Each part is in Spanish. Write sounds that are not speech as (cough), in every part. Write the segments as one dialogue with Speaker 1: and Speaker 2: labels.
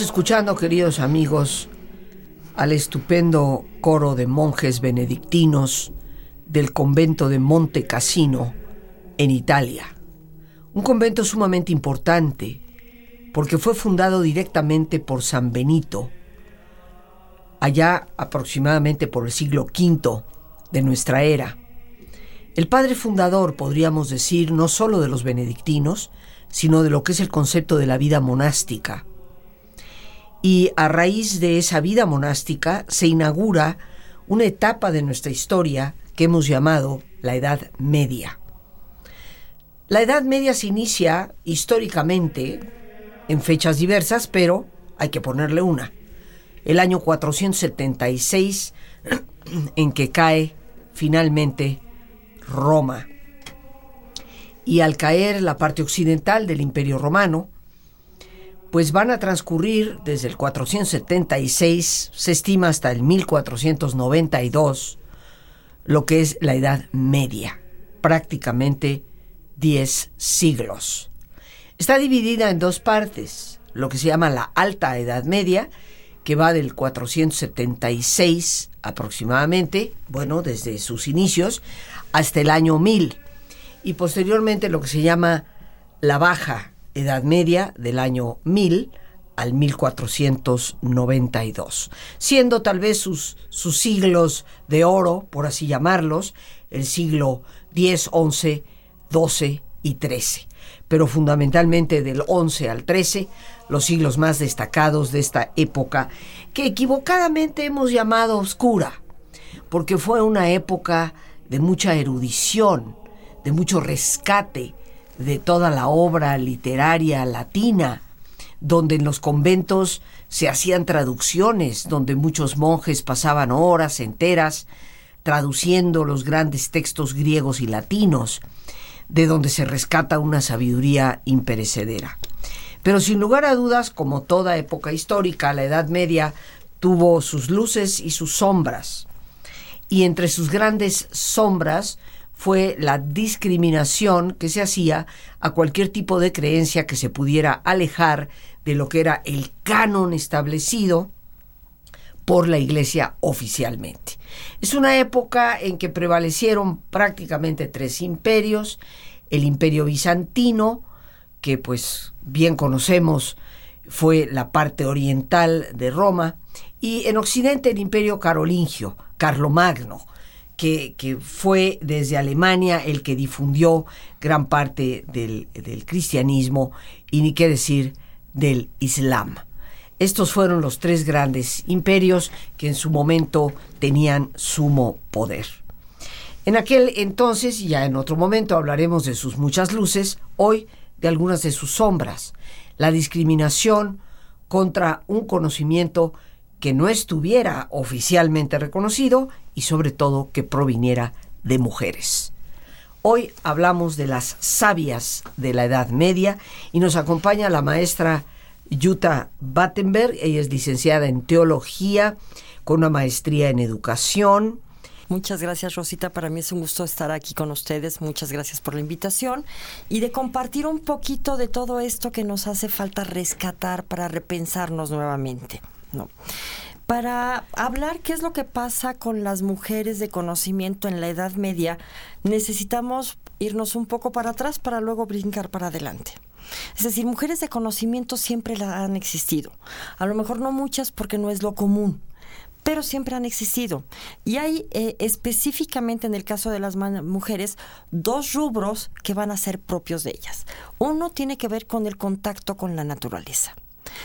Speaker 1: Escuchando, queridos amigos, al estupendo coro de monjes benedictinos del convento de Monte Cassino en Italia. Un convento sumamente importante porque fue fundado directamente por San Benito, allá aproximadamente por el siglo V de nuestra era. El padre fundador, podríamos decir, no solo de los benedictinos, sino de lo que es el concepto de la vida monástica y a raíz de esa vida monástica se inaugura una etapa de nuestra historia que hemos llamado la Edad Media. La Edad Media se inicia históricamente en fechas diversas, pero hay que ponerle una. El año 476 (clears throat) en que cae finalmente Roma. Y al caer la parte occidental del Imperio Romano, pues van a transcurrir desde el 476, se estima hasta el 1492, lo que es la Edad Media, prácticamente 10 siglos. Está dividida en dos partes, lo que se llama la Alta Edad Media, que va del 476 aproximadamente, bueno, desde sus inicios, hasta el año 1000, y posteriormente lo que se llama la Baja Edad Media del año 1000 al 1492, siendo tal vez sus, sus siglos de oro, por así llamarlos, el siglo 10, 11, 12 y 13, pero fundamentalmente del 11 al 13, los siglos más destacados de esta época, que equivocadamente hemos llamado oscura, porque fue una época de mucha erudición, de mucho rescate, de toda la obra literaria latina, donde en los conventos se hacían traducciones, donde muchos monjes pasaban horas enteras traduciendo los grandes textos griegos y latinos, de donde se rescata una sabiduría imperecedera. Pero sin lugar a dudas, como toda época histórica, la Edad Media tuvo sus luces y sus sombras. Y entre sus grandes sombras fue la discriminación que se hacía a cualquier tipo de creencia que se pudiera alejar de lo que era el canon establecido por la Iglesia oficialmente. Es una época en que prevalecieron prácticamente tres imperios, el imperio bizantino, que pues bien conocemos fue la parte oriental de Roma, y en Occidente el imperio carolingio, Carlomagno, que, fue desde Alemania el que difundió gran parte del, del cristianismo y ni qué decir del Islam. Estos fueron los tres grandes imperios que en su momento tenían sumo poder. En aquel entonces, y ya en otro momento hablaremos de sus muchas luces, hoy de algunas de sus sombras. La discriminación contra un conocimiento que no estuviera oficialmente reconocido y sobre todo que proviniera de mujeres. Hoy hablamos de las sabias de la Edad Media y nos acompaña la maestra Jutta Battenberg. Ella es licenciada en teología con una maestría en educación.
Speaker 2: Muchas gracias Rosita, para mí es un gusto estar aquí con ustedes, muchas gracias por la invitación y de compartir un poquito de todo esto que nos hace falta rescatar para repensarnos nuevamente. ¿No? Para hablar qué es lo que pasa con las mujeres de conocimiento en la Edad Media, necesitamos irnos un poco para atrás para luego brincar para adelante. Es decir, mujeres de conocimiento siempre la han existido. A lo mejor no muchas porque no es lo común, pero siempre han existido. Y hay eh, específicamente en el caso de las mujeres dos rubros que van a ser propios de ellas. Uno tiene que ver con el contacto con la naturaleza.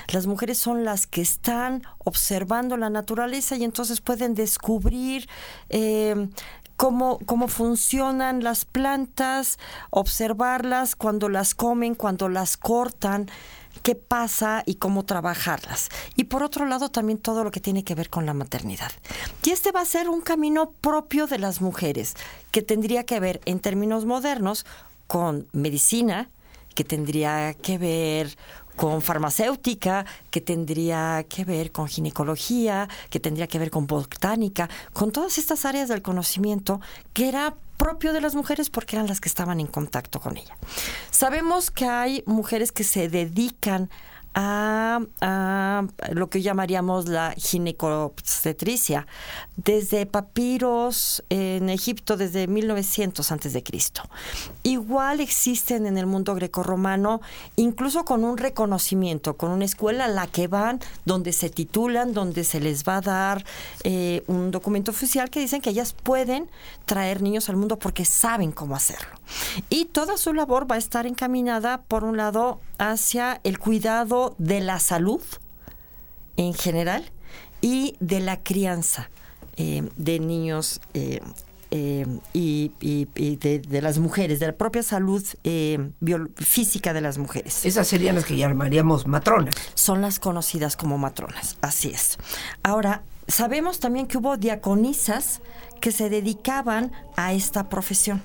Speaker 2: Las mujeres son las que están observando la naturaleza y entonces pueden descubrir eh, cómo, cómo funcionan las plantas, observarlas cuando las comen, cuando las cortan, qué pasa y cómo trabajarlas. Y por otro lado también todo lo que tiene que ver con la maternidad. Y este va a ser un camino propio de las mujeres, que tendría que ver en términos modernos con medicina, que tendría que ver con farmacéutica, que tendría que ver con ginecología, que tendría que ver con botánica, con todas estas áreas del conocimiento que era propio de las mujeres porque eran las que estaban en contacto con ella. Sabemos que hay mujeres que se dedican lo que llamaríamos la ginecobstetricia, desde papiros en Egipto desde 1900 antes de Cristo. Igual existen en el mundo grecorromano, incluso con un reconocimiento, con una escuela a la que van, donde se titulan, donde se les va a dar eh, un documento oficial que dicen que ellas pueden traer niños al mundo porque saben cómo hacerlo. Y toda su labor va a estar encaminada, por un lado, hacia el cuidado de la salud en general y de la crianza eh, de niños eh, eh, y, de, las mujeres, de la propia salud física de las mujeres.
Speaker 1: Esas serían las que llamaríamos matronas.
Speaker 2: Son las conocidas como matronas, así es. Ahora, sabemos también que hubo diaconisas que se dedicaban a esta profesión.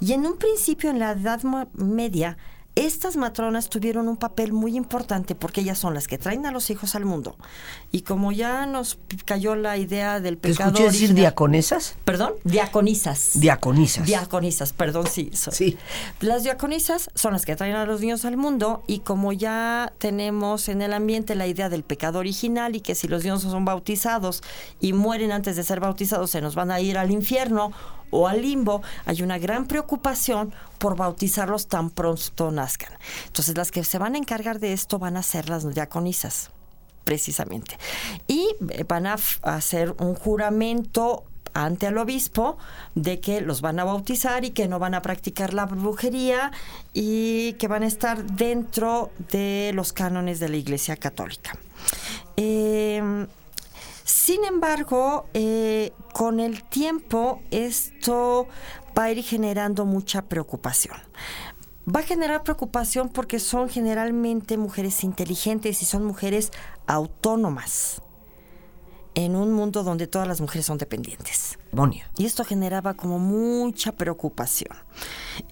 Speaker 2: Y en un principio, en la Edad Media, estas matronas tuvieron un papel muy importante porque ellas son las que traen a los hijos al mundo. Y como ya nos cayó la idea del pecado.
Speaker 1: ¿Escuché decir diaconesas?
Speaker 2: Perdón, diaconisas.
Speaker 1: Diaconisas.
Speaker 2: Diaconisas, perdón, sí.
Speaker 1: Sí.
Speaker 2: Las diaconisas son las que traen a los niños al mundo y como ya tenemos en el ambiente la idea del pecado original y que si los niños son bautizados y mueren antes de ser bautizados se nos van a ir al infierno o al limbo, hay una gran preocupación por bautizarlos tan pronto nazcan. Entonces las que se van a encargar de esto van a ser las diaconisas, precisamente. Y eh, van a hacer un juramento ante el obispo de que los van a bautizar y que no van a practicar la brujería y que van a estar dentro de los cánones de la Iglesia Católica. Eh, sin embargo, eh, con el tiempo esto va a ir generando mucha preocupación. Va a generar preocupación porque son generalmente mujeres inteligentes y son mujeres autónomas en un mundo donde todas las mujeres son dependientes. Y esto generaba como mucha preocupación.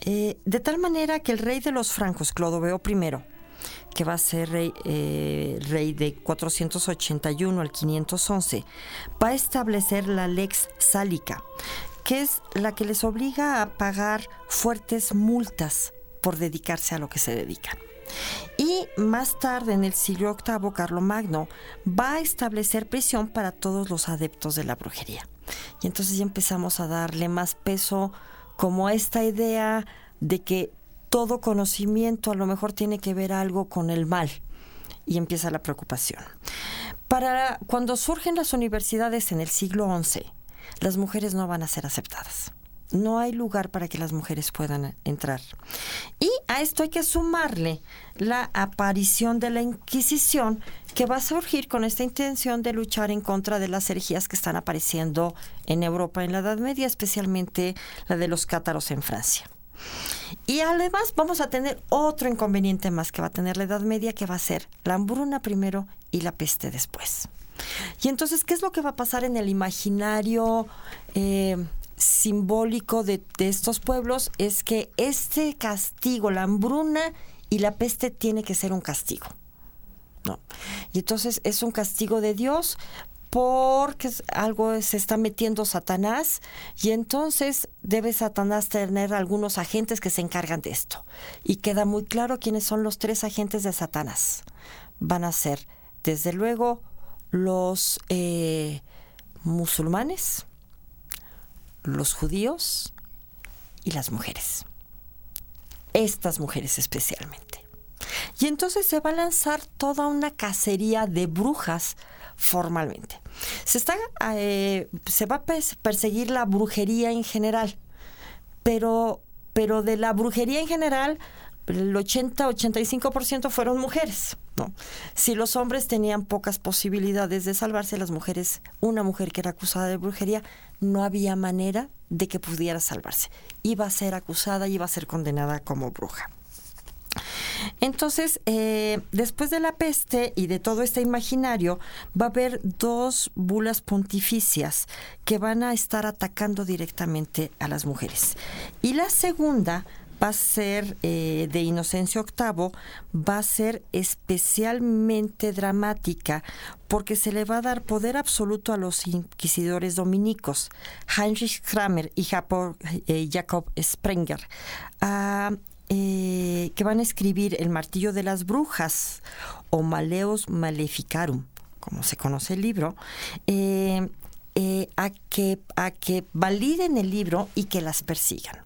Speaker 2: Eh, de tal manera que el rey de los francos, Clodoveo I, que va a ser rey, eh, rey de 481 al 511, va a establecer la lex sálica, que es la que les obliga a pagar fuertes multas por dedicarse a lo que se dedican. Y más tarde, en el siglo VIII, Carlomagno va a establecer prisión para todos los adeptos de la brujería. Y entonces ya empezamos a darle más peso como esta idea de que todo conocimiento a lo mejor tiene que ver algo con el mal y empieza la preocupación. Para cuando surgen las universidades en el siglo XI, las mujeres no van a ser aceptadas. No hay lugar para que las mujeres puedan entrar. Y a esto hay que sumarle la aparición de la Inquisición, que va a surgir con esta intención de luchar en contra de las herejías que están apareciendo en Europa en la Edad Media, especialmente la de los cátaros en Francia. Y además vamos a tener otro inconveniente más que va a tener la Edad Media, que va a ser la hambruna primero y la peste después. Y entonces, ¿qué es lo que va a pasar en el imaginario eh, simbólico de, estos pueblos? Es que este castigo, la hambruna y la peste, tiene que ser un castigo. ¿no? Y entonces es un castigo de Dios porque algo se está metiendo Satanás y entonces debe Satanás tener algunos agentes que se encargan de esto. Y queda muy claro quiénes son los tres agentes de Satanás. Van a ser, desde luego, los eh, musulmanes, los judíos y las mujeres. Estas mujeres especialmente. Y entonces se va a lanzar toda una cacería de brujas formalmente. Se, está, eh, se va a perseguir la brujería en general, pero, pero de la brujería en general, el 80-85% fueron mujeres. ¿no? Si los hombres tenían pocas posibilidades de salvarse, las mujeres, una mujer que era acusada de brujería, no había manera de que pudiera salvarse. Iba a ser acusada, iba a ser condenada como bruja. Entonces, eh, después de la peste y de todo este imaginario, va a haber dos bulas pontificias que van a estar atacando directamente a las mujeres. Y la segunda va a ser eh, de Inocencio VIII, va a ser especialmente dramática porque se le va a dar poder absoluto a los inquisidores dominicos, Heinrich Kramer y eh, Jacob Sprenger, eh, que van a escribir El martillo de las brujas o Maleos Maleficarum, como se conoce el libro, a, que, a que validen el libro y que las persigan.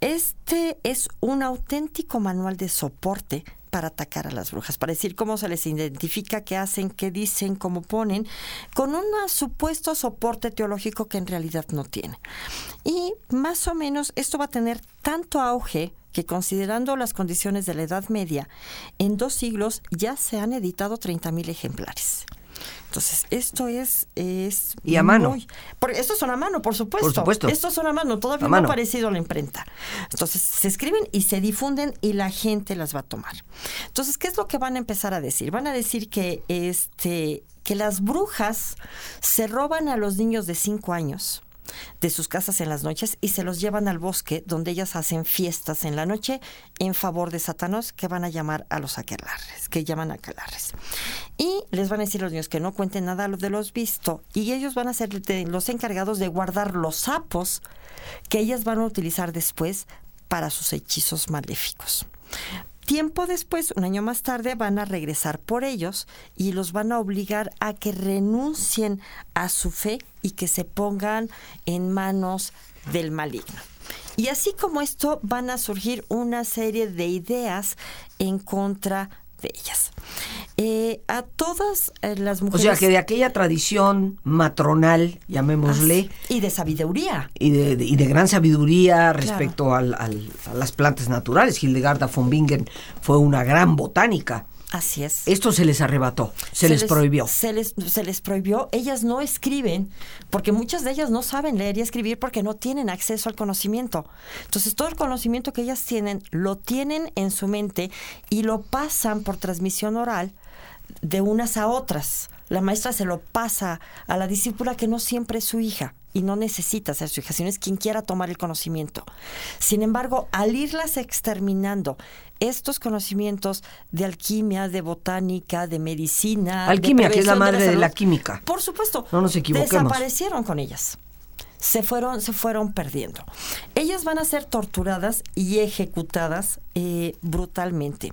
Speaker 2: Este es un auténtico manual de soporte para atacar a las brujas, para decir cómo se les identifica, qué hacen, qué dicen, cómo ponen, con un supuesto soporte teológico que en realidad no tiene. Y más o menos esto va a tener tanto auge que considerando las condiciones de la Edad Media, en dos siglos ya se han editado 30.000 ejemplares. Entonces, esto es... es
Speaker 1: y a mano.
Speaker 2: porque estos son a mano, por supuesto.
Speaker 1: Por supuesto.
Speaker 2: Estos son a mano, todavía no ha aparecido a la imprenta. Entonces, se escriben y se difunden y la gente las va a tomar. Entonces, ¿qué es lo que van a empezar a decir? Van a decir que, este, que las brujas se roban a los niños de 5 años de sus casas en las noches y se los llevan al bosque donde ellas hacen fiestas en la noche en favor de Satanás que van a llamar a los aquelarres, que llaman aquelarres. Y les van a decir los niños que no cuenten nada de los visto y ellos van a ser los encargados de guardar los sapos que ellas van a utilizar después para sus hechizos maléficos. Tiempo después, un año más tarde, van a regresar por ellos y los van a obligar a que renuncien a su fe y que se pongan en manos del maligno. Y así como esto, van a surgir una serie de ideas en contra de ellas. Eh, a todas eh, las mujeres.
Speaker 1: O sea, que de aquella tradición matronal, llamémosle.
Speaker 2: y de sabiduría.
Speaker 1: Y de, y de gran sabiduría respecto a las plantas naturales. Hildegarda von Bingen fue una gran botánica.
Speaker 2: Así es.
Speaker 1: Esto se les arrebató, se, les, prohibió.
Speaker 2: Se les, se les prohibió. Ellas no escriben, porque muchas de ellas no saben leer y escribir porque no tienen acceso al conocimiento. Entonces, todo el conocimiento que ellas tienen, lo tienen en su mente y lo pasan por transmisión oral de unas a otras. La maestra se lo pasa a la discípula que no siempre es su hija y no necesita ser su hija, sino es quien quiera tomar el conocimiento. Sin embargo, al irlas exterminando, estos conocimientos de alquimia, de botánica, de medicina.
Speaker 1: Alquimia, que es la madre de la, química.
Speaker 2: Por supuesto.
Speaker 1: No nos equivoquemos.
Speaker 2: Desaparecieron con ellas. Se fueron, se fueron perdiendo. Ellas van a ser torturadas y ejecutadas eh, brutalmente.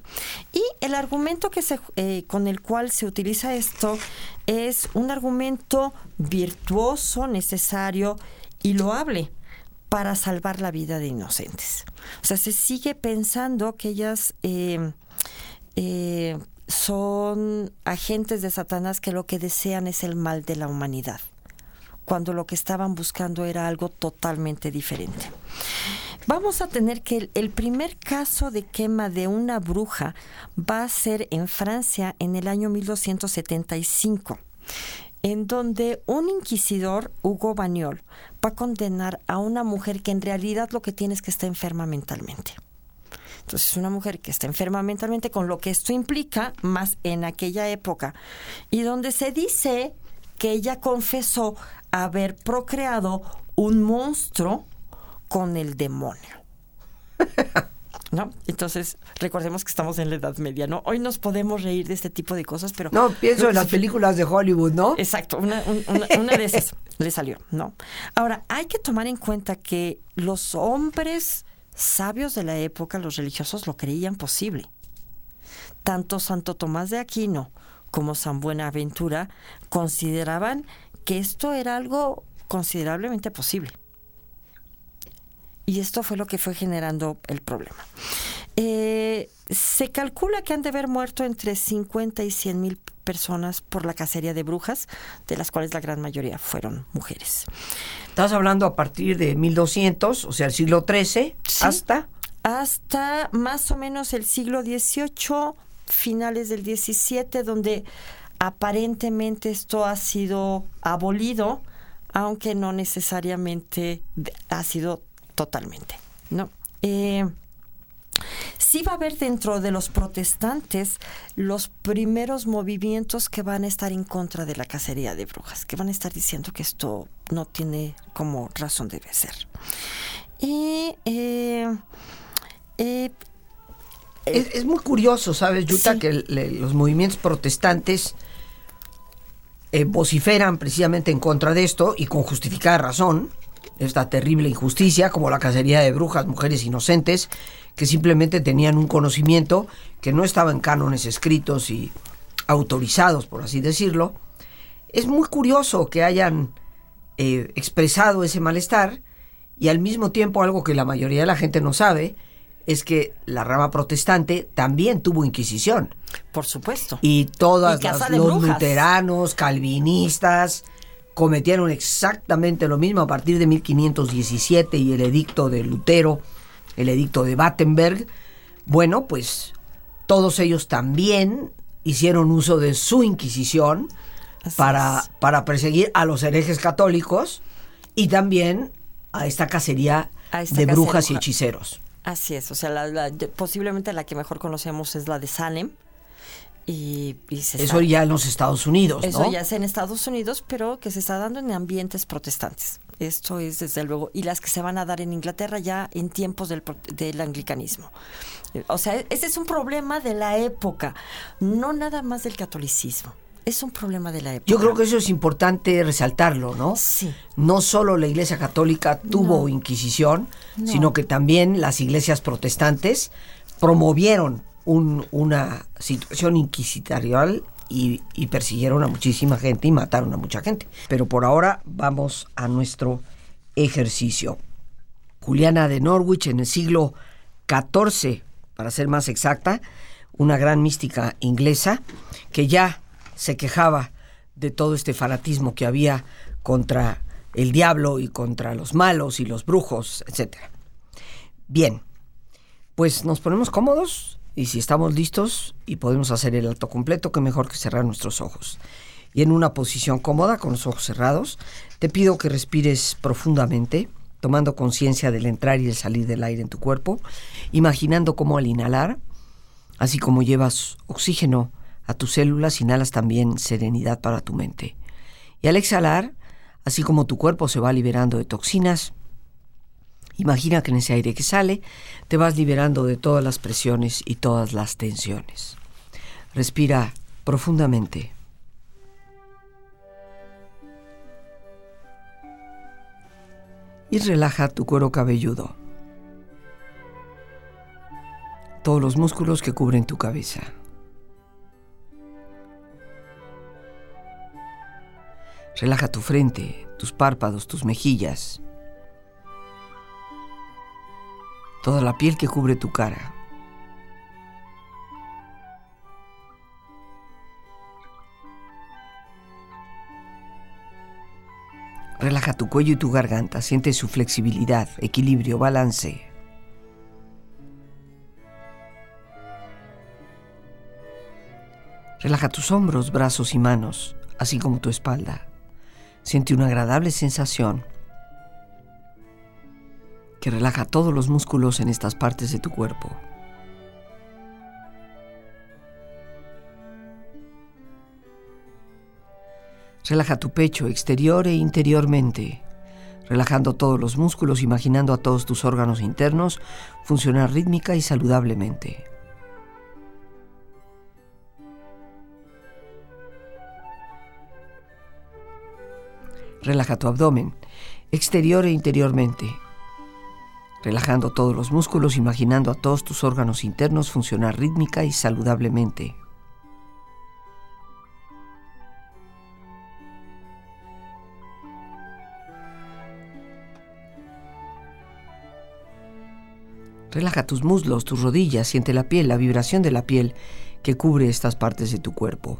Speaker 2: Y el argumento que se, eh, con el cual se utiliza esto es un argumento virtuoso, necesario y loable para salvar la vida de inocentes. O sea, se sigue pensando que ellas eh, eh, son agentes de Satanás que lo que desean es el mal de la humanidad, cuando lo que estaban buscando era algo totalmente diferente. Vamos a tener que el primer caso de quema de una bruja va a ser en Francia en el año 1275 en donde un inquisidor, Hugo Bagnol, va a condenar a una mujer que en realidad lo que tiene es que está enferma mentalmente. Entonces, una mujer que está enferma mentalmente, con lo que esto implica, más en aquella época, y donde se dice que ella confesó haber procreado un monstruo con el demonio. (laughs) ¿no? Entonces, recordemos que estamos en la Edad Media, ¿no? Hoy nos podemos reír de este tipo de cosas, pero...
Speaker 1: No, pienso en las películas de Hollywood, ¿no?
Speaker 2: Exacto, una, una de esas (laughs) le salió, ¿no? Ahora, hay que tomar en cuenta que los hombres sabios de la época, los religiosos, lo creían posible. Tanto Santo Tomás de Aquino como San Buenaventura consideraban que esto era algo considerablemente posible. Y esto fue lo que fue generando el problema. Eh, se calcula que han de haber muerto entre 50 y 100 mil personas por la cacería de brujas, de las cuales la gran mayoría fueron mujeres.
Speaker 1: Estás hablando a partir de 1200, o sea, el siglo XIII, hasta...
Speaker 2: Hasta más o menos el siglo XVIII, finales del 17, donde aparentemente esto ha sido abolido, aunque no necesariamente ha sido totalmente, ¿no? Eh, sí va a haber dentro de los protestantes los primeros movimientos que van a estar en contra de la cacería de brujas, que van a estar diciendo que esto no tiene como razón de ser. Y eh,
Speaker 1: eh, es, muy curioso, ¿sabes, Yuta? Que los movimientos protestantes eh, vociferan precisamente en contra de esto y con justificada razón esta terrible injusticia, como la cacería de brujas, mujeres inocentes, que simplemente tenían un conocimiento que no estaba en cánones escritos y autorizados, por así decirlo. Es muy curioso que hayan eh, expresado ese malestar y al mismo tiempo algo que la mayoría de la gente no sabe, es que la rama protestante también tuvo Inquisición.
Speaker 2: Por supuesto.
Speaker 1: Y todas los luteranos, calvinistas, cometieron exactamente lo mismo a partir de 1517 y el edicto de Lutero, el edicto de Battenberg. Bueno, pues todos ellos también hicieron uso de su Inquisición para, para perseguir a los herejes católicos y también a esta cacería de brujas y hechiceros.
Speaker 2: Así es, o sea, posiblemente la que mejor conocemos es la de Salem. Y,
Speaker 1: eso ya en los Estados Unidos,
Speaker 2: Eso ya es en Estados Unidos, pero que se está dando en ambientes protestantes. Esto es desde luego, y las que se van a dar en Inglaterra ya en tiempos del, del anglicanismo. O sea, ese es un problema de la época, no nada más del catolicismo es un problema de la época.
Speaker 1: Yo creo que eso es importante resaltarlo, ¿no?
Speaker 2: Sí.
Speaker 1: No solo la Iglesia Católica tuvo Inquisición, sino que también las iglesias protestantes promovieron una situación inquisitorial y, y, persiguieron a muchísima gente y mataron a mucha gente. Pero por ahora vamos a nuestro ejercicio. Juliana de Norwich en el siglo XIV, para ser más exacta, una gran mística inglesa que ya se quejaba de todo este fanatismo que había contra el diablo y contra los malos y los brujos, etc. Bien, pues nos ponemos cómodos y si estamos listos y podemos hacer el alto completo, qué mejor que cerrar nuestros ojos. Y en una posición cómoda, con los ojos cerrados, te pido que respires profundamente, tomando conciencia del entrar y el salir del aire en tu cuerpo, imaginando cómo al inhalar, así como llevas oxígeno a tus células, inhalas también serenidad para tu mente. Y al exhalar, así como tu cuerpo se va liberando de toxinas, imagina que en ese aire que sale te vas liberando de todas las presiones y todas las tensiones. Respira profundamente. Y relaja tu cuero cabelludo. Todos los músculos que cubren tu cabeza. Relaja tu frente, tus párpados, tus mejillas. Toda la piel que cubre tu cara. Relaja tu cuello y tu garganta. Siente su flexibilidad, equilibrio, balance. Relaja tus hombros, brazos y manos, así como tu espalda. Siente una agradable sensación que relaja todos los músculos en estas partes de tu cuerpo. Relaja tu pecho exterior e interiormente, relajando todos los músculos, imaginando a todos tus órganos internos funcionar rítmica y saludablemente. Relaja tu abdomen, exterior e interiormente, relajando todos los músculos, imaginando a todos tus órganos internos funcionar rítmica y saludablemente. Relaja tus muslos, tus rodillas, siente la piel, la vibración de la piel que cubre estas partes de tu cuerpo.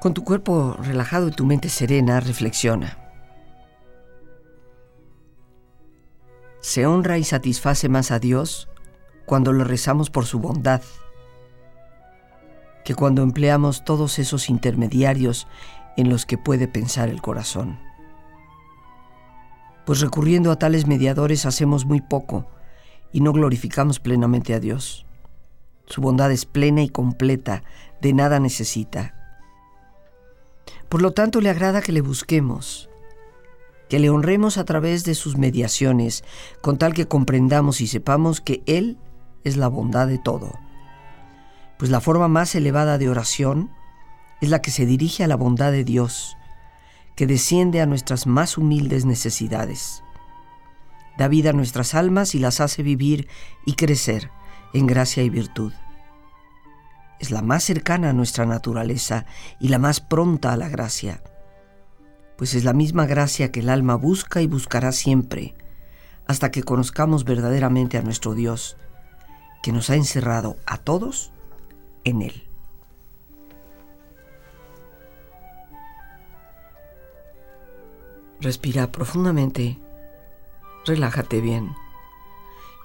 Speaker 1: Con tu cuerpo relajado y tu mente serena, reflexiona. Se honra y satisface más a Dios cuando le rezamos por su bondad que cuando empleamos todos esos intermediarios en los que puede pensar el corazón. Pues recurriendo a tales mediadores hacemos muy poco y no glorificamos plenamente a Dios. Su bondad es plena y completa, de nada necesita por lo tanto, le agrada que le busquemos, que le honremos a través de sus mediaciones, con tal que comprendamos y sepamos que Él es la bondad de todo. Pues la forma más elevada de oración es la que se dirige a la bondad de Dios, que desciende a nuestras más humildes necesidades. Da vida a nuestras almas y las hace vivir y crecer en gracia y virtud es la más cercana a nuestra naturaleza y la más pronta a la gracia, pues es la misma gracia que el alma busca y buscará siempre, hasta que conozcamos verdaderamente a nuestro Dios, que nos ha encerrado a todos en Él. Respira profundamente, relájate bien.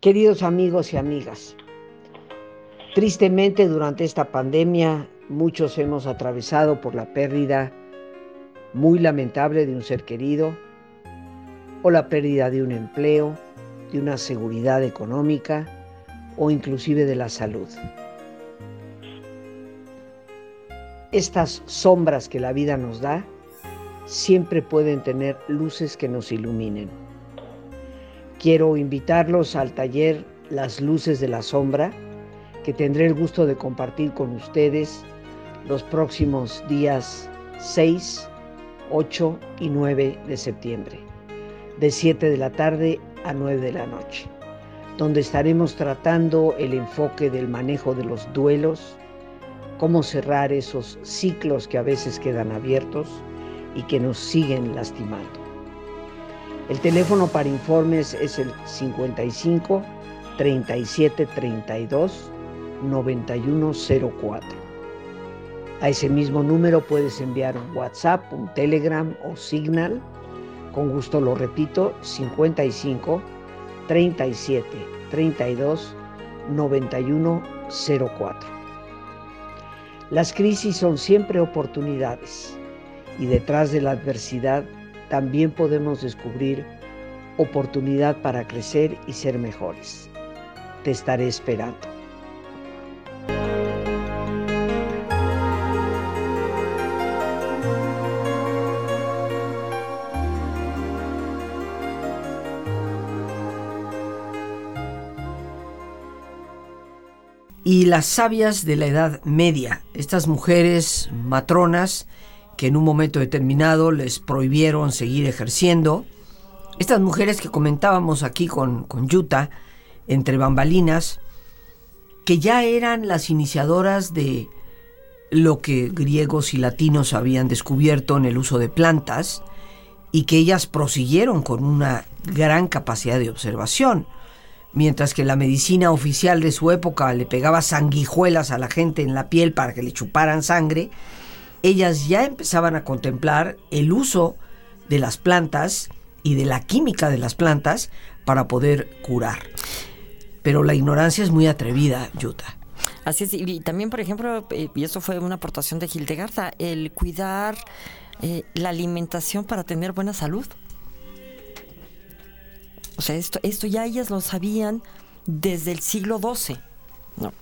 Speaker 1: Queridos amigos y amigas, tristemente durante esta pandemia muchos hemos atravesado por la pérdida muy lamentable de un ser querido o la pérdida de un empleo, de una seguridad económica o inclusive de la salud. Estas sombras que la vida nos da siempre pueden tener luces que nos iluminen. Quiero invitarlos al taller Las Luces de la Sombra, que tendré el gusto de compartir con ustedes los próximos días 6, 8 y 9 de septiembre, de 7 de la tarde a 9 de la noche, donde estaremos tratando el enfoque del manejo de los duelos, cómo cerrar esos ciclos que a veces quedan abiertos y que nos siguen lastimando. El teléfono para informes es el 55 37 32 9104. A ese mismo número puedes enviar un WhatsApp, un Telegram o Signal. Con gusto lo repito, 55 37 32 9104. Las crisis son siempre oportunidades y detrás de la adversidad también podemos descubrir oportunidad para crecer y ser mejores. Te estaré esperando. Y las sabias de la Edad Media, estas mujeres matronas, que en un momento determinado les prohibieron seguir ejerciendo. Estas mujeres que comentábamos aquí con, con Yuta, entre bambalinas, que ya eran las iniciadoras de lo que griegos y latinos habían descubierto en el uso de plantas y que ellas prosiguieron con una gran capacidad de observación. Mientras que la medicina oficial de su época le pegaba sanguijuelas a la gente en la piel para que le chuparan sangre, ellas ya empezaban a contemplar el uso de las plantas y de la química de las plantas para poder curar. Pero la ignorancia es muy atrevida, Yuta.
Speaker 2: Así es, y también, por ejemplo, eh, y eso fue una aportación de Hildegarda, el cuidar eh, la alimentación para tener buena salud. O sea, esto, esto ya ellas lo sabían desde el siglo XII. No.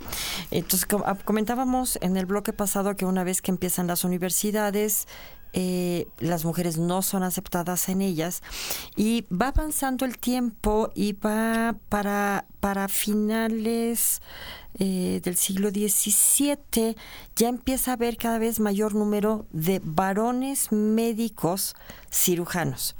Speaker 2: Entonces, ah, comentábamos en el bloque pasado que una vez que empiezan las universidades, eh, las mujeres no son aceptadas en ellas y va avanzando el tiempo y va para, para finales eh, del siglo XVII ya empieza a haber cada vez mayor número de varones médicos cirujanos.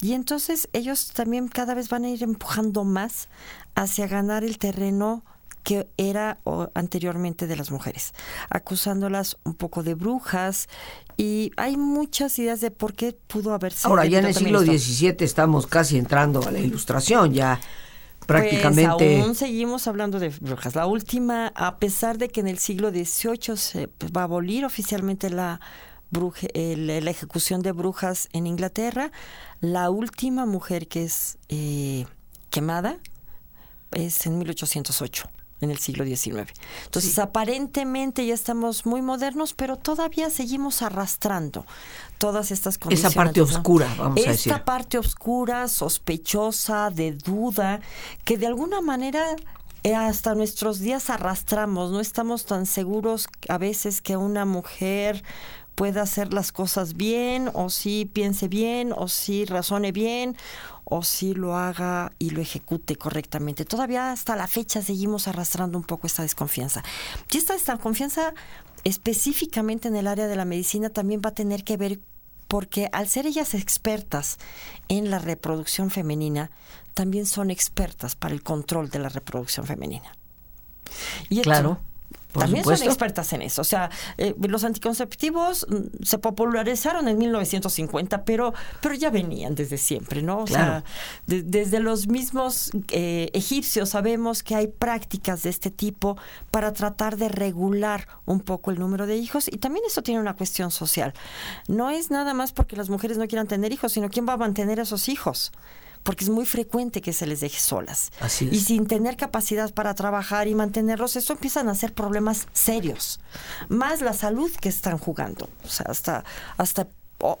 Speaker 2: Y entonces ellos también cada vez van a ir empujando más hacia ganar el terreno que era anteriormente de las mujeres, acusándolas un poco de brujas y hay muchas ideas de por qué pudo haber sido.
Speaker 1: Ahora, ya en el siglo XVII estamos casi entrando a la ilustración, ya prácticamente.
Speaker 2: Pues aún seguimos hablando de brujas. La última, a pesar de que en el siglo XVIII se pues, va a abolir oficialmente la, la ejecución de brujas en Inglaterra, la última mujer que es eh, quemada es en 1808 en el siglo XIX. Entonces, aparentemente ya estamos muy modernos, pero todavía seguimos arrastrando todas estas condiciones.
Speaker 1: Esa parte oscura, vamos
Speaker 2: a
Speaker 1: decir.
Speaker 2: Esta parte oscura, sospechosa, de duda, que de alguna manera eh, hasta nuestros días arrastramos, no estamos tan seguros a veces que una mujer pueda hacer las cosas bien, o si piense bien, o si razone bien, o si lo haga y lo ejecute correctamente. Todavía hasta la fecha seguimos arrastrando un poco esta desconfianza. Y esta desconfianza específicamente en el área de la medicina también va a tener que ver porque al ser ellas expertas en la reproducción femenina, también son expertas para el control de la reproducción femenina.
Speaker 1: Y claro
Speaker 2: también son expertas en eso. O sea, eh, los anticonceptivos mm, se popularizaron en 1950, pero, pero ya venían desde siempre, ¿no? O sea, desde los mismos eh, egipcios sabemos que hay prácticas de este tipo para tratar de regular un poco el número de hijos y también eso tiene una cuestión social. No es nada más porque las mujeres no quieran tener hijos, sino quién va a mantener a esos hijos porque es muy frecuente que se les deje solas. Y sin tener capacidad para trabajar y mantenerlos, eso empiezan a ser problemas serios. Más la salud que están jugando. O sea, hasta, hasta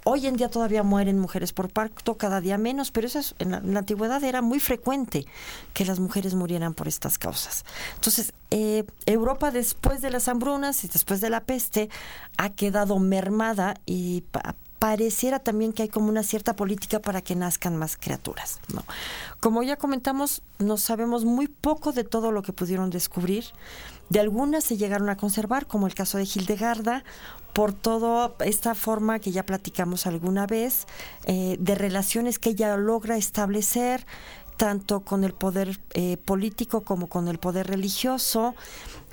Speaker 2: hoy en día todavía mueren mujeres por parto, cada día menos, pero eso en, la, antigüedad era muy frecuente que las mujeres murieran por estas causas. Entonces, eh, Europa después de las hambrunas y después de la peste ha quedado mermada y pareciera también que hay como una cierta política para que nazcan más criaturas. Como ya comentamos, no sabemos muy poco de todo lo que pudieron descubrir. De algunas se llegaron a conservar, como el caso de Hildegarda, por toda esta forma que ya platicamos alguna vez, eh, de relaciones que ella logra establecer, tanto con el poder eh, político como con el poder religioso,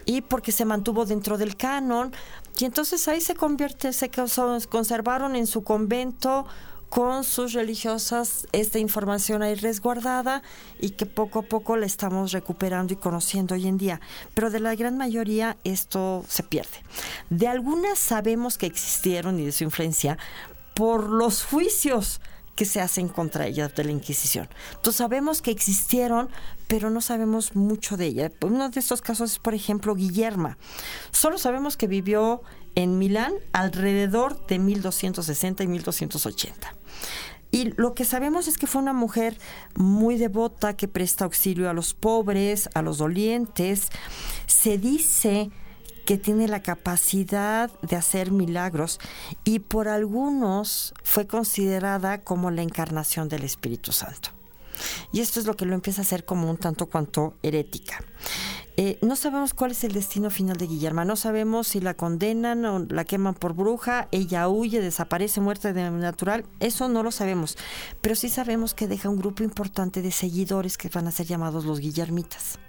Speaker 2: y porque se mantuvo dentro del canon. Y entonces ahí se convierte, se conservaron en su convento con sus religiosas esta información ahí resguardada y que poco a poco la estamos recuperando y conociendo hoy en día. Pero de la gran mayoría esto se pierde. De algunas sabemos que existieron y de su influencia por los juicios que se hacen contra ella de la Inquisición. Entonces sabemos que existieron, pero no sabemos mucho de ella. Uno de estos casos es, por ejemplo, Guillerma. Solo sabemos que vivió en Milán alrededor de 1260 y 1280. Y lo que sabemos es que fue una mujer muy devota que presta auxilio a los pobres, a los dolientes. Se dice que tiene la capacidad de hacer milagros y por algunos fue considerada como la encarnación del Espíritu Santo. Y esto es lo que lo empieza a hacer como un tanto cuanto herética. Eh, no sabemos cuál es el destino final de Guillermo, no sabemos si la condenan o la queman por bruja, ella huye, desaparece, muerta de natural, eso no lo sabemos, pero sí sabemos que deja un grupo importante de seguidores que van a ser llamados los Guillermitas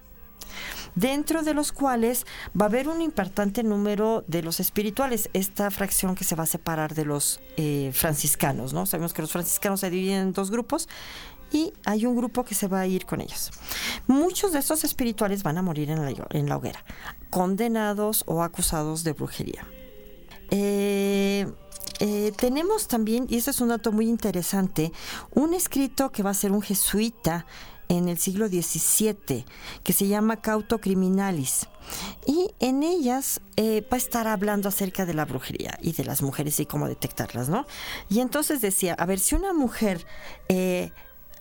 Speaker 2: dentro de los cuales va a haber un importante número de los espirituales, esta fracción que se va a separar de los eh, franciscanos, ¿no? Sabemos que los franciscanos se dividen en dos grupos y hay un grupo que se va a ir con ellos. Muchos de estos espirituales van a morir en la, hoguera, condenados o acusados de brujería. Eh, eh, tenemos también, y este es un dato muy interesante, un escrito que va a ser un jesuita en el siglo XVII que se llama Cauto Criminalis. Y en ellas eh, va a estar hablando acerca de la brujería y de las mujeres y cómo detectarlas, ¿no? Y entonces decía, a ver, si una mujer eh,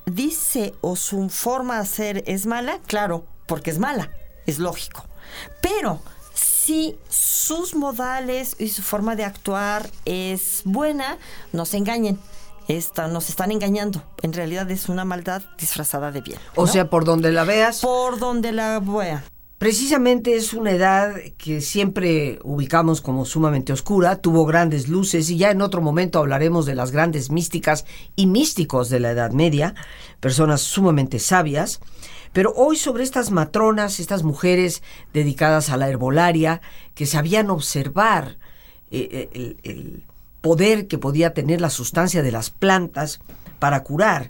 Speaker 2: dice o su forma de hacer es mala, claro, porque es mala, es lógico. Pero si sus modales y su forma de actuar es buena, no se engañen. Esta, nos están engañando. En realidad es una maldad disfrazada de bien.
Speaker 1: O sea, por donde la veas.
Speaker 2: Por donde la vea.
Speaker 1: Precisamente es una edad que siempre ubicamos como sumamente oscura, tuvo grandes luces y ya en otro momento hablaremos de las grandes místicas y místicos de la Edad Media, personas sumamente sabias. Pero hoy sobre estas matronas, estas mujeres dedicadas a la herbolaria, que sabían observar eh, eh, el, poder que podía tener la sustancia de las plantas para curar,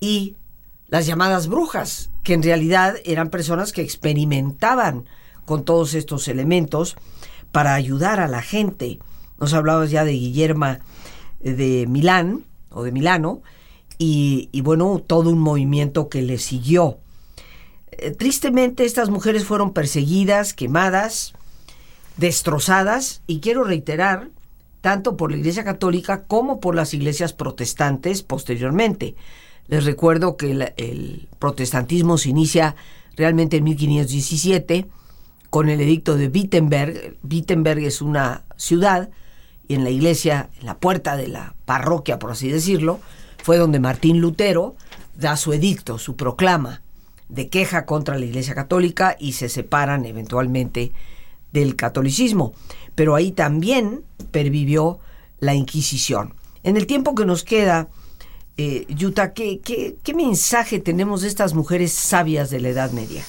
Speaker 1: y las llamadas brujas, que en realidad eran personas que experimentaban con todos estos elementos para ayudar a la gente. Nos hablabas ya de Guillerma eh, de Milán o de Milano, y, bueno, todo un movimiento que le siguió. Eh, tristemente estas mujeres fueron perseguidas, quemadas, destrozadas y quiero reiterar, tanto por la Iglesia Católica como por las iglesias protestantes posteriormente. Les recuerdo que el, protestantismo se inicia realmente en 1517 con el edicto de Wittenberg. Wittenberg es una ciudad y en la iglesia, en la puerta de la parroquia, por así decirlo, fue donde Martín Lutero da su edicto, su proclama de queja contra la Iglesia Católica y se separan eventualmente del catolicismo. Pero ahí también pervivió la Inquisición. En el tiempo que nos queda, eh, Yuta, ¿qué, qué, mensaje tenemos de estas mujeres sabias de la Edad Media?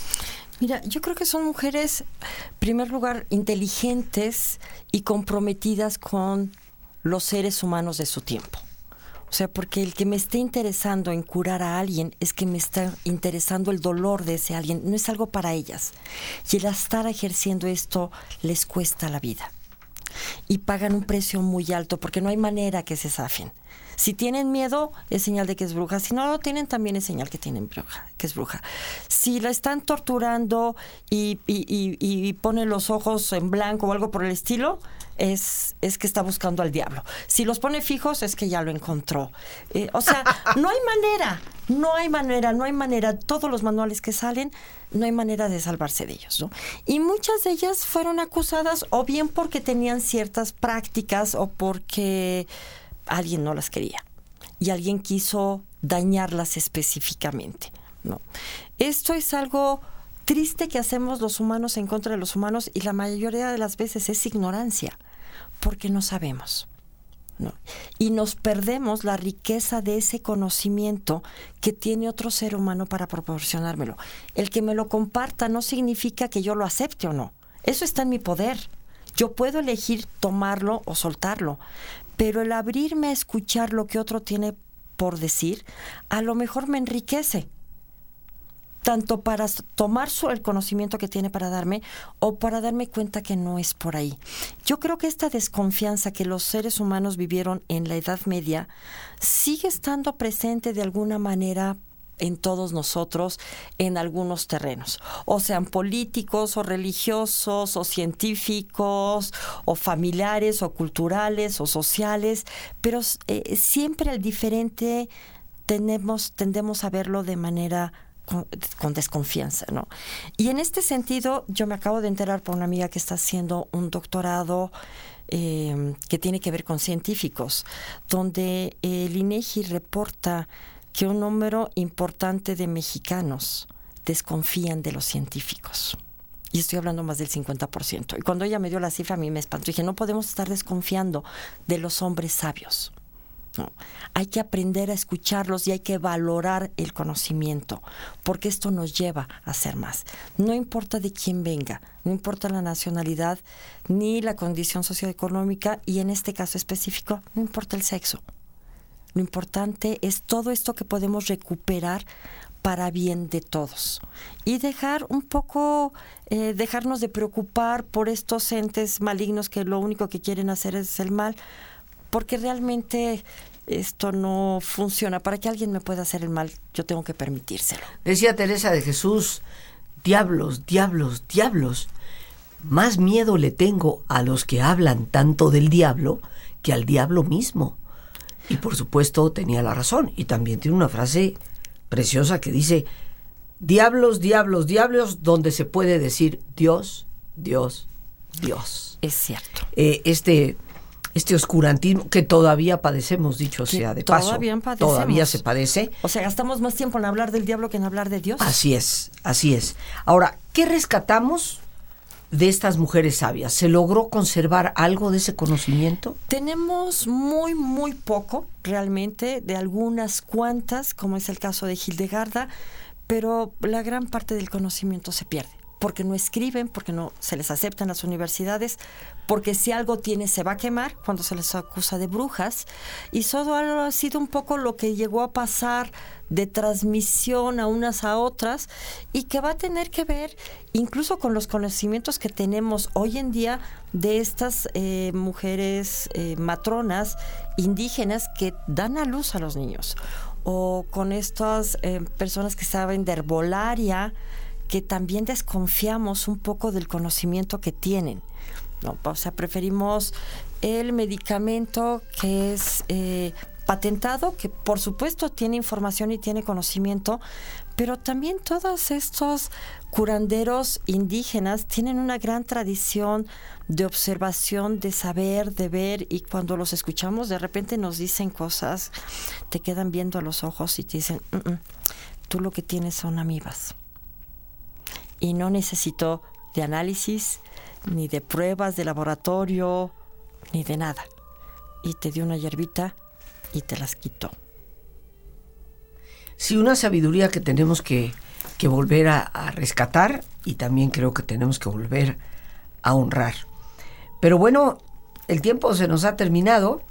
Speaker 2: Mira, yo creo que son mujeres, en primer lugar, inteligentes y comprometidas con los seres humanos de su tiempo. O sea, porque el que me esté interesando en curar a alguien es que me está interesando el dolor de ese alguien, no es algo para ellas. Y el estar ejerciendo esto les cuesta la vida. Y pagan un precio muy alto porque no hay manera que se zafen. Si tienen miedo, es señal de que es bruja. Si no lo tienen, también es señal que tienen bruja, que es bruja. Si la están torturando y, y, y, pone los ojos en blanco o algo por el estilo, es, es, que está buscando al diablo. Si los pone fijos, es que ya lo encontró. Eh, o sea, (laughs) no hay manera, no hay manera, no hay manera. Todos los manuales que salen, no hay manera de salvarse de ellos. ¿no? Y muchas de ellas fueron acusadas o bien porque tenían ciertas prácticas o porque alguien no las quería y alguien quiso dañarlas específicamente. ¿no? Esto es algo triste que hacemos los humanos en contra de los humanos y la mayoría de las veces es ignorancia, porque no sabemos. Y nos perdemos la riqueza de ese conocimiento que tiene otro ser humano para proporcionármelo. El que me lo comparta no significa que yo lo acepte o no. Eso está en mi poder. Yo puedo elegir tomarlo o soltarlo, pero el abrirme a escuchar lo que otro tiene por decir, a lo mejor me enriquece, tanto para tomar el conocimiento que tiene para darme o para darme cuenta que no es por ahí. Yo creo que esta desconfianza que los seres humanos vivieron en la Edad Media sigue estando presente de alguna manera en todos nosotros en algunos terrenos, o sean políticos o religiosos o científicos o familiares o culturales o sociales, pero eh, siempre el diferente tenemos, tendemos a verlo de manera con, desconfianza, ¿no? Y en este sentido, yo me acabo de enterar por una amiga que está haciendo un doctorado eh, que tiene que ver con científicos, donde el INEGI reporta que un número importante de mexicanos desconfían de los científicos. Y estoy hablando más del 50%. Y cuando ella me dio la cifra, a mí me espantó. Dije, no podemos estar desconfiando de los hombres sabios. No. Hay que aprender a escucharlos y hay que valorar el conocimiento, porque esto nos lleva a ser más. No importa de quién venga, no importa la nacionalidad ni la condición socioeconómica y en este caso específico, no importa el sexo. Lo importante es todo esto que podemos recuperar para bien de todos y dejar un poco, eh, dejarnos de preocupar por estos entes malignos que lo único que quieren hacer es el mal, porque realmente esto no funciona. Para que alguien me pueda hacer el mal, yo tengo que permitírselo.
Speaker 1: Decía Teresa de Jesús, diablos, diablos, diablos. Más miedo le tengo a los que hablan tanto del diablo que al diablo mismo. Y por supuesto tenía la razón. Y también tiene una frase preciosa que dice, diablos, diablos, diablos, donde se puede decir Dios, Dios, Dios.
Speaker 2: Es cierto.
Speaker 1: Eh, este, este oscurantismo que todavía padecemos, dicho sea de paso.
Speaker 2: Todavía
Speaker 1: Todavía se padece.
Speaker 2: O sea, gastamos más tiempo en hablar del diablo que en hablar de Dios.
Speaker 1: Así es, así es. Ahora, ¿qué rescatamos de estas mujeres sabias? ¿Se logró conservar algo de ese conocimiento?
Speaker 2: Tenemos muy, muy poco, realmente, de algunas cuantas, como es el caso de Hildegarda, pero la gran parte del conocimiento se pierde porque no escriben, porque no se les acepta en las universidades, porque si algo tiene se va a quemar cuando se les acusa de brujas. Y todo ha sido un poco lo que llegó a pasar de transmisión a unas a otras y que va a tener que ver incluso con los conocimientos que tenemos hoy en día de estas eh, mujeres eh, matronas indígenas que dan a luz a los niños o con estas eh, personas que saben de herbolaria, que también desconfiamos un poco del conocimiento que tienen. ¿no? O sea, preferimos el medicamento que es eh, patentado, que por supuesto tiene información y tiene conocimiento, pero también todos estos curanderos indígenas tienen una gran tradición de observación, de saber, de ver, y cuando los escuchamos de repente nos dicen cosas, te quedan viendo a los ojos y te dicen, mm, mm, tú lo que tienes son amibas. Y no necesito de análisis, ni de pruebas de laboratorio, ni de nada. Y te dio una hierbita y te las quitó.
Speaker 1: Sí, una sabiduría que tenemos que, volver a, rescatar y también creo que tenemos que volver a honrar. Pero bueno, el tiempo se nos ha terminado.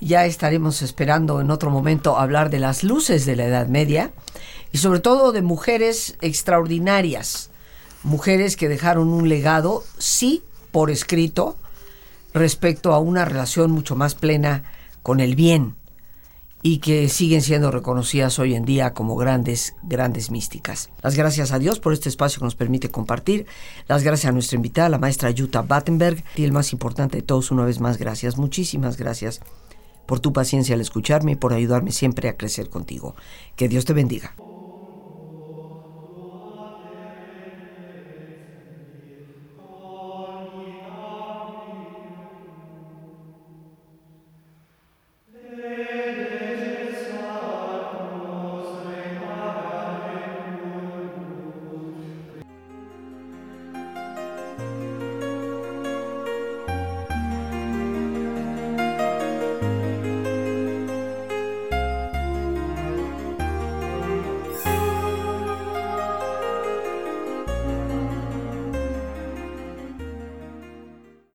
Speaker 1: Ya estaremos esperando en otro momento hablar de las luces de la Edad Media y sobre todo de mujeres extraordinarias, mujeres que dejaron un legado, sí, por escrito, respecto a una relación mucho más plena con el bien, y que siguen siendo reconocidas hoy en día como grandes, grandes místicas. Las gracias a Dios por este espacio que nos permite compartir. Las gracias a nuestra invitada, la maestra Jutta Battenberg. Y el más importante de todos, una vez más, gracias, muchísimas gracias por tu paciencia al escucharme y por ayudarme siempre a crecer contigo. Que Dios te bendiga.